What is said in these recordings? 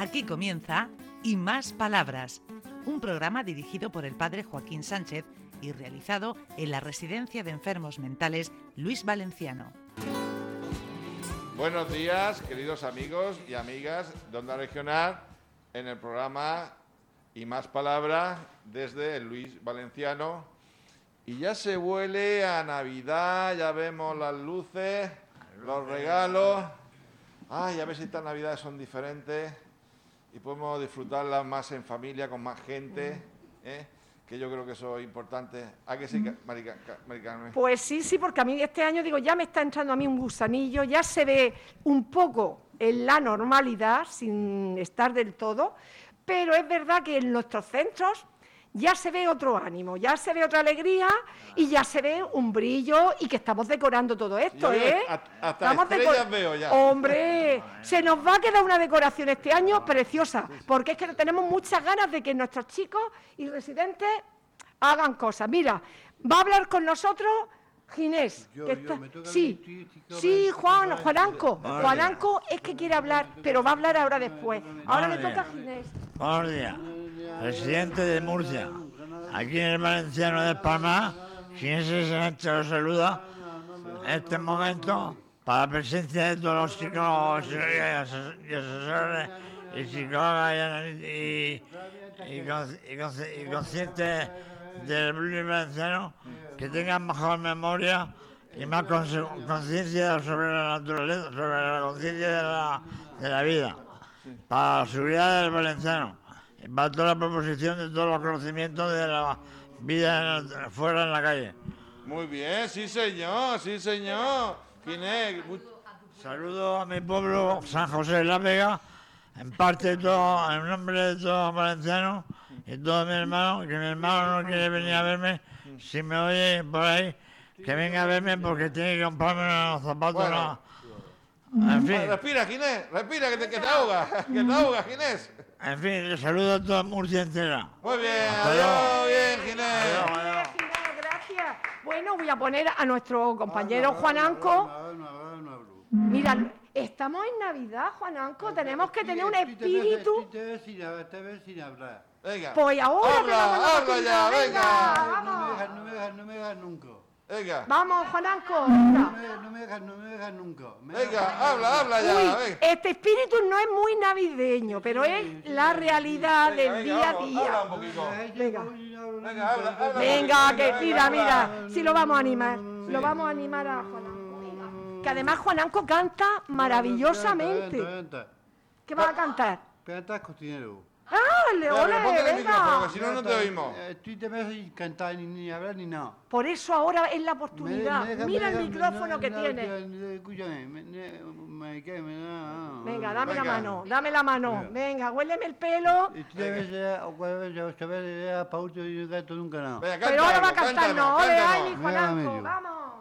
Aquí comienza Y Más Palabras, un programa dirigido por el padre Joaquín Sánchez y realizado en la Residencia de Enfermos Mentales Luis Valenciano. Buenos días, queridos amigos y amigas de Onda Regional, en el programa Y Más Palabras desde Luis Valenciano. Y ya se huele a Navidad, ya vemos las luces, los regalos. Ay, a ver si estas Navidades son diferentes y podemos disfrutarlas más en familia, con más gente, ¿eh? que yo creo que eso es importante. ¿A que sí, Marica, Mari Carmen? Pues sí, sí, porque a mí este año, digo, ya me está entrando a mí un gusanillo, ya se ve un poco en la normalidad, sin estar del todo, pero es verdad que en nuestros centros ya se ve otro ánimo, ya se ve otra alegría y ya se ve un brillo y que estamos decorando todo esto, Yo ¿eh? hasta- Estamos estrellas veo ya. Hombre, se nos va a quedar una decoración este año preciosa, porque es que tenemos muchas ganas de que nuestros chicos y residentes hagan cosas. Mira, va a hablar con nosotros Ginés. Yo, que yo, está- me toca a sí, sí, Juan, Juananco. Vale. Juananco es que quiere hablar, pero va a hablar ahora después. Ahora le toca a Ginés. Buenos días. Presidente de Murcia. Aquí en el Valenciano de Palma, quien se Sánchez lo saluda en este momento para la presencia de todos los psicólogos y ases- y asesores y psicólogas y, y, y, con- y con- y conscientes del público valenciano que tengan mejor memoria y más conciencia sobre la naturaleza, sobre la conciencia de la, de la vida para la seguridad del valenciano para toda la proposición de todos los conocimientos de la vida en fuera en la calle. Muy bien, sí señor, sí señor. Ginés, Saludo a mi pueblo San José de la Vega, en parte de todo, en nombre de todos los valencianos y todos mis hermanos, que mi hermano no quiere venir a verme, si me oye por ahí, que venga a verme porque tiene que comprarme unos zapatos. Bueno. una- En fin. Respira, Ginés, respira, que te, que te ahoga, que te ahoga, Ginés. En fin, le saludo a toda Murcia entera. Muy bien, Hasta adiós, luego. bien, Ginés. Adiós, adiós. Ginés, gracias. Bueno, voy a poner a nuestro compañero Juananco. Mira, estamos en Navidad, Juananco. Tenemos que tener un espíritu. Te ves sin hablar. Venga. Pues ahora habla, habla ya, venga. No me dejas, no me dejas, no me dejas nunca. Venga, Vamos, Juananco. No me, no me dejas, no me dejas nunca. Me venga, dejas- habla, habla ya, Uy, venga. este espíritu no es muy navideño, pero es la realidad Venga, del venga, día a día. habla un poquito. Venga. Venga, habla, habla. Venga, que Venga, mira, mira, si lo vamos a animar, lo vamos a animar a Juananco. venga. Que además Juananco canta maravillosamente. ¿Qué va a cantar? canta cocinero. ¡Ah, Espera, Leone, ponte el micrófono, venga! que si no, no te oímos. Eh, Tú te ves cantar ni, ni hablar ni nada. Por eso ahora es la oportunidad. me deja- Mira me el micrófono no, que no, tiene. no, Escúchame, me, me, me, que me, no, no, Venga, dame la Venga. mano, dame la mano. Venga, huéleme el pelo. Y tú te ves o sabes, ya, Pauto y no canto nunca nada. Venga, canta Pero ahora va a algo, cantar, cántanos, no, ole, ay, mi Juananco, vamos.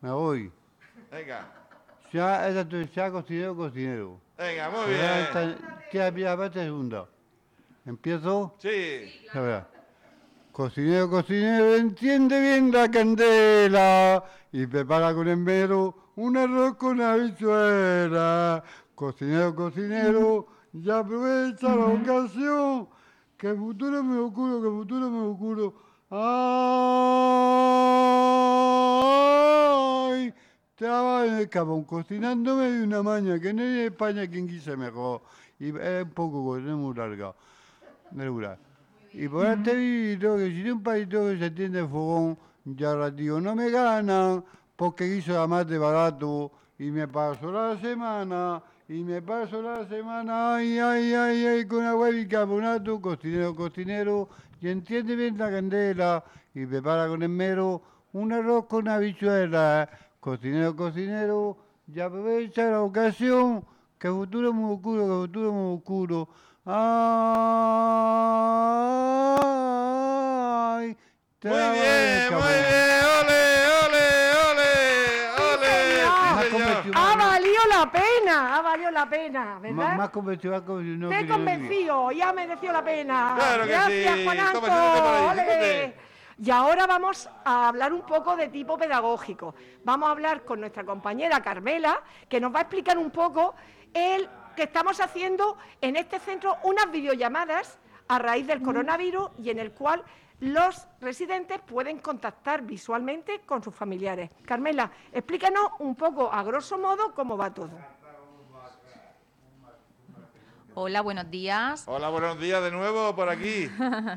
Me voy. Venga, Ya, tu, ya cocinero, cocinero. venga, muy bien. está- Ya, mira, vete segunda. Empiezo. Sí, A ver. Cocinero, cocinero, enciende bien la candela y prepara con esmero un arroz con habichuela. Cocinero, cocinero, ya aprovecha la ocasión. Que futuro me oscuro, que futuro me oscuro. ¡Ay! Estaba en el cabón cocinándome de una maña, que no hay en España quien quise mejor. Y es un poco, es muy larga. Y por este vidrio, que si de un palito que se tiende el fogón, ya ratito no me ganan, porque quiso la más barato, y me paso la semana, y me paso la semana, ay, ay, ay, ay, con agua y bicarbonato, cocinero, cocinero, y entiende bien la candela, y prepara con esmero un arroz con habichuelas, cocinero, cocinero, y aprovecha la ocasión, que el futuro es muy oscuro, que el futuro es muy oscuro. Ay, te muy bien, muy bien. Ole, ole, ole, ole. Sí, señor. Ha valido la pena, ha valido la pena, más, ¿verdad? más convencido, más convencido, no Te he quería vivir. convencido, ya mereció la pena. Claro que Gracias, sí. Ahí, ole. Y ahora vamos a hablar un poco de tipo pedagógico. Vamos a hablar con nuestra compañera Carmela, que nos va a explicar un poco el que estamos haciendo en este centro unas videollamadas a raíz del coronavirus y en el cual los residentes pueden contactar visualmente con sus familiares. Carmela, explícanos un poco, a grosso modo, cómo va todo. Hola, buenos días. Hola, buenos días de nuevo por aquí.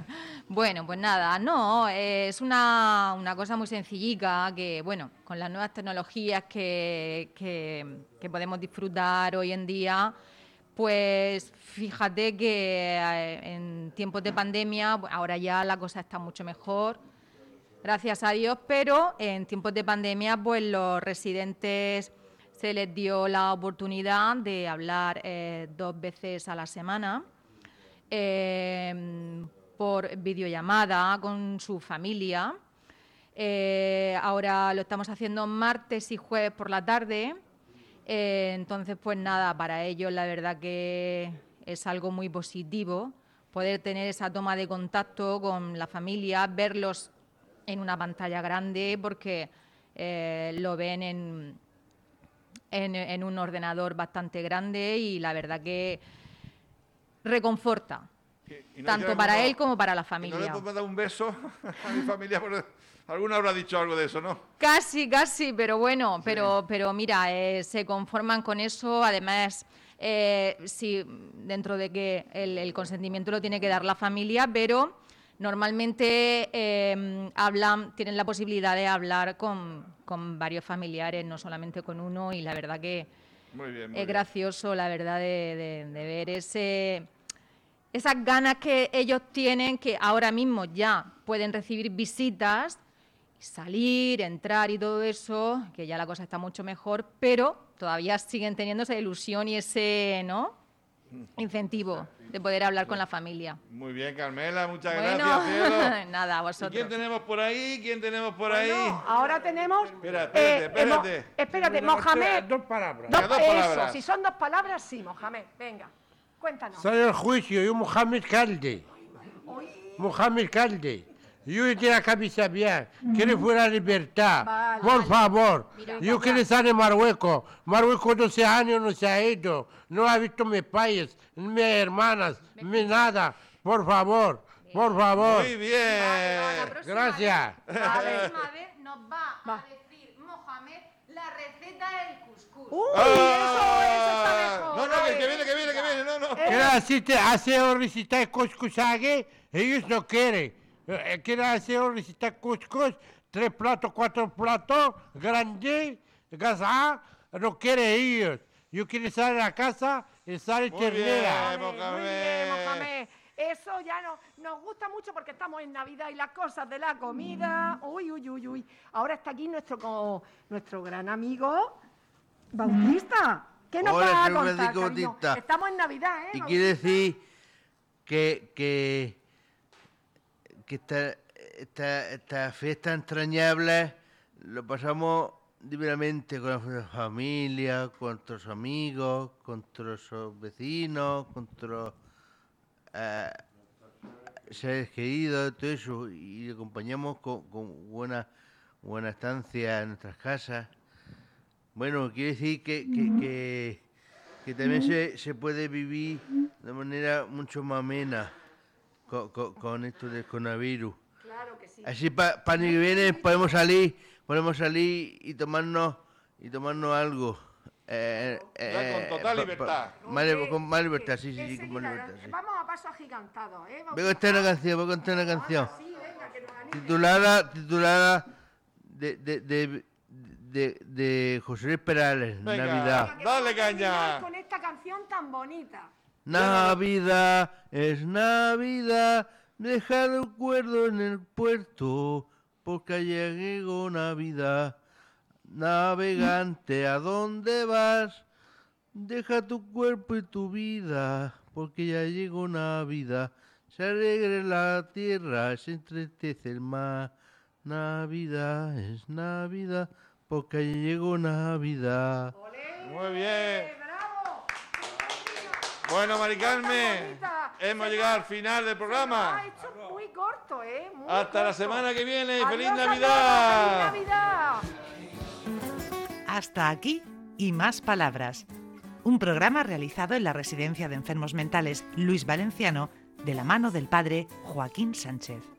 bueno, pues nada, no, es una, una, cosa muy sencillica que, bueno, con las nuevas tecnologías que, que, podemos disfrutar hoy en día, pues fíjate que eh, en tiempos de pandemia, ahora ya la cosa está mucho mejor, gracias a Dios, pero en tiempos de pandemia, pues los residentes se les dio la oportunidad de hablar eh, dos veces a la semana eh, por videollamada con su familia. Eh, ahora lo estamos haciendo martes y jueves por la tarde. entonces, pues nada, para ellos la verdad que es algo muy positivo poder tener esa toma de contacto con la familia, verlos en una pantalla grande porque lo ven en, en, un ordenador bastante grande y la verdad que reconforta. tanto para él como para la familia. ¿No le puedo dar un beso a mi familia? Alguna habrá dicho algo de eso, ¿no? Casi, casi, pero bueno, pero, pero mira, eh, se conforman con eso. Además, eh, sí, dentro de que el, consentimiento lo tiene que dar la familia, pero normalmente eh, hablan, tienen la posibilidad de hablar con, con varios familiares, no solamente con uno, y la verdad que es gracioso, la verdad, de, ver ese, esas ganas que ellos tienen, que ahora mismo ya pueden recibir visitas, salir, entrar y todo eso, que ya la cosa está mucho mejor, pero todavía siguen teniendo esa ilusión y ese, ¿no? Incentivo de poder hablar con la familia. Muy bien, Carmela, muchas gracias, cielo. Nada, vosotros. ¿Y ¿Quién tenemos por ahí? ¿Quién tenemos por ahí? Ahora tenemos. Espera, espérate, eh, espérate. espérate, Mohamed. Dos palabras. Dos, palabras. si son dos palabras, sí, Mohamed. Venga, cuéntanos. Soy el juicio, yo Mohamed Calde. Mohamed Calde. Yo la camisa bien, quiero fuera libertad, por favor. yo quiero estar en Marruecos. Marruecos 12 años no se ha ido, no ha visto mis países, mis hermanas, mi nada. Por favor, por favor. Muy bien. Gracias. La próxima vez nos va, a decir Mohamed la receta del cuscús. Uy, eso, eso está mejor. No, no, que, viene, que viene, que viene, no, no. Quiero decirte, hacer recitar cuscús ellos no quieren. Eh, quiere hacer recitar cuscús, tres platos, cuatro platos, grande, gaza, no quiere ellos. Yo quiero estar en la casa y estar en ternera. Muy bien, Mohamed. Eso ya no, nos gusta mucho porque estamos en Navidad y las cosas de la comida. Uy, uy, uy, uy. Ahora está aquí nuestro, nuestro gran amigo Bautista. ¿Qué nos va a contar, Estamos en Navidad, ¿eh? Y quiere decir que, que que esta, esta, fiesta entrañable lo pasamos divinamente con la familia, con nuestros amigos, con nuestros vecinos, con nuestros eh, seres queridos, todo eso, y acompañamos con, buena, buena estancia en nuestras casas. Bueno, quiere decir que, que, que, también se, se puede vivir de manera mucho más amena con, esto del coronavirus. Claro que sí. Así para pa que viene podemos salir, podemos salir y tomarnos y tomarnos algo. Eh, eh, con total libertad. con más libertad, sí, sí, sí, con más libertad. Sí. Vamos a paso agigantado, ¿eh? Voy a contar una canción, voy a contar una canción. titulada, titulada de, de, de, de, de José Luis Perales, Navidad. Dale caña. Con esta canción tan bonita. Navidad es Navidad, deja el cuerdo en el puerto, porque ya llegó Navidad. Navegante, ¿a dónde vas? Deja tu cuerpo y tu vida, porque ya llegó Navidad. Se alegre la tierra, se entristece el mar. Navidad es Navidad, porque ya llegó Navidad. Muy bien. Bueno, Maricarme, hemos llegado al final del programa. Ha hecho muy corto, ¿eh? Hasta la semana que viene y feliz Navidad. ¡Feliz Navidad! Hasta aquí y más palabras. un programa realizado en la Residencia de Enfermos Mentales Luis Valenciano de la mano del padre Joaquín Sánchez.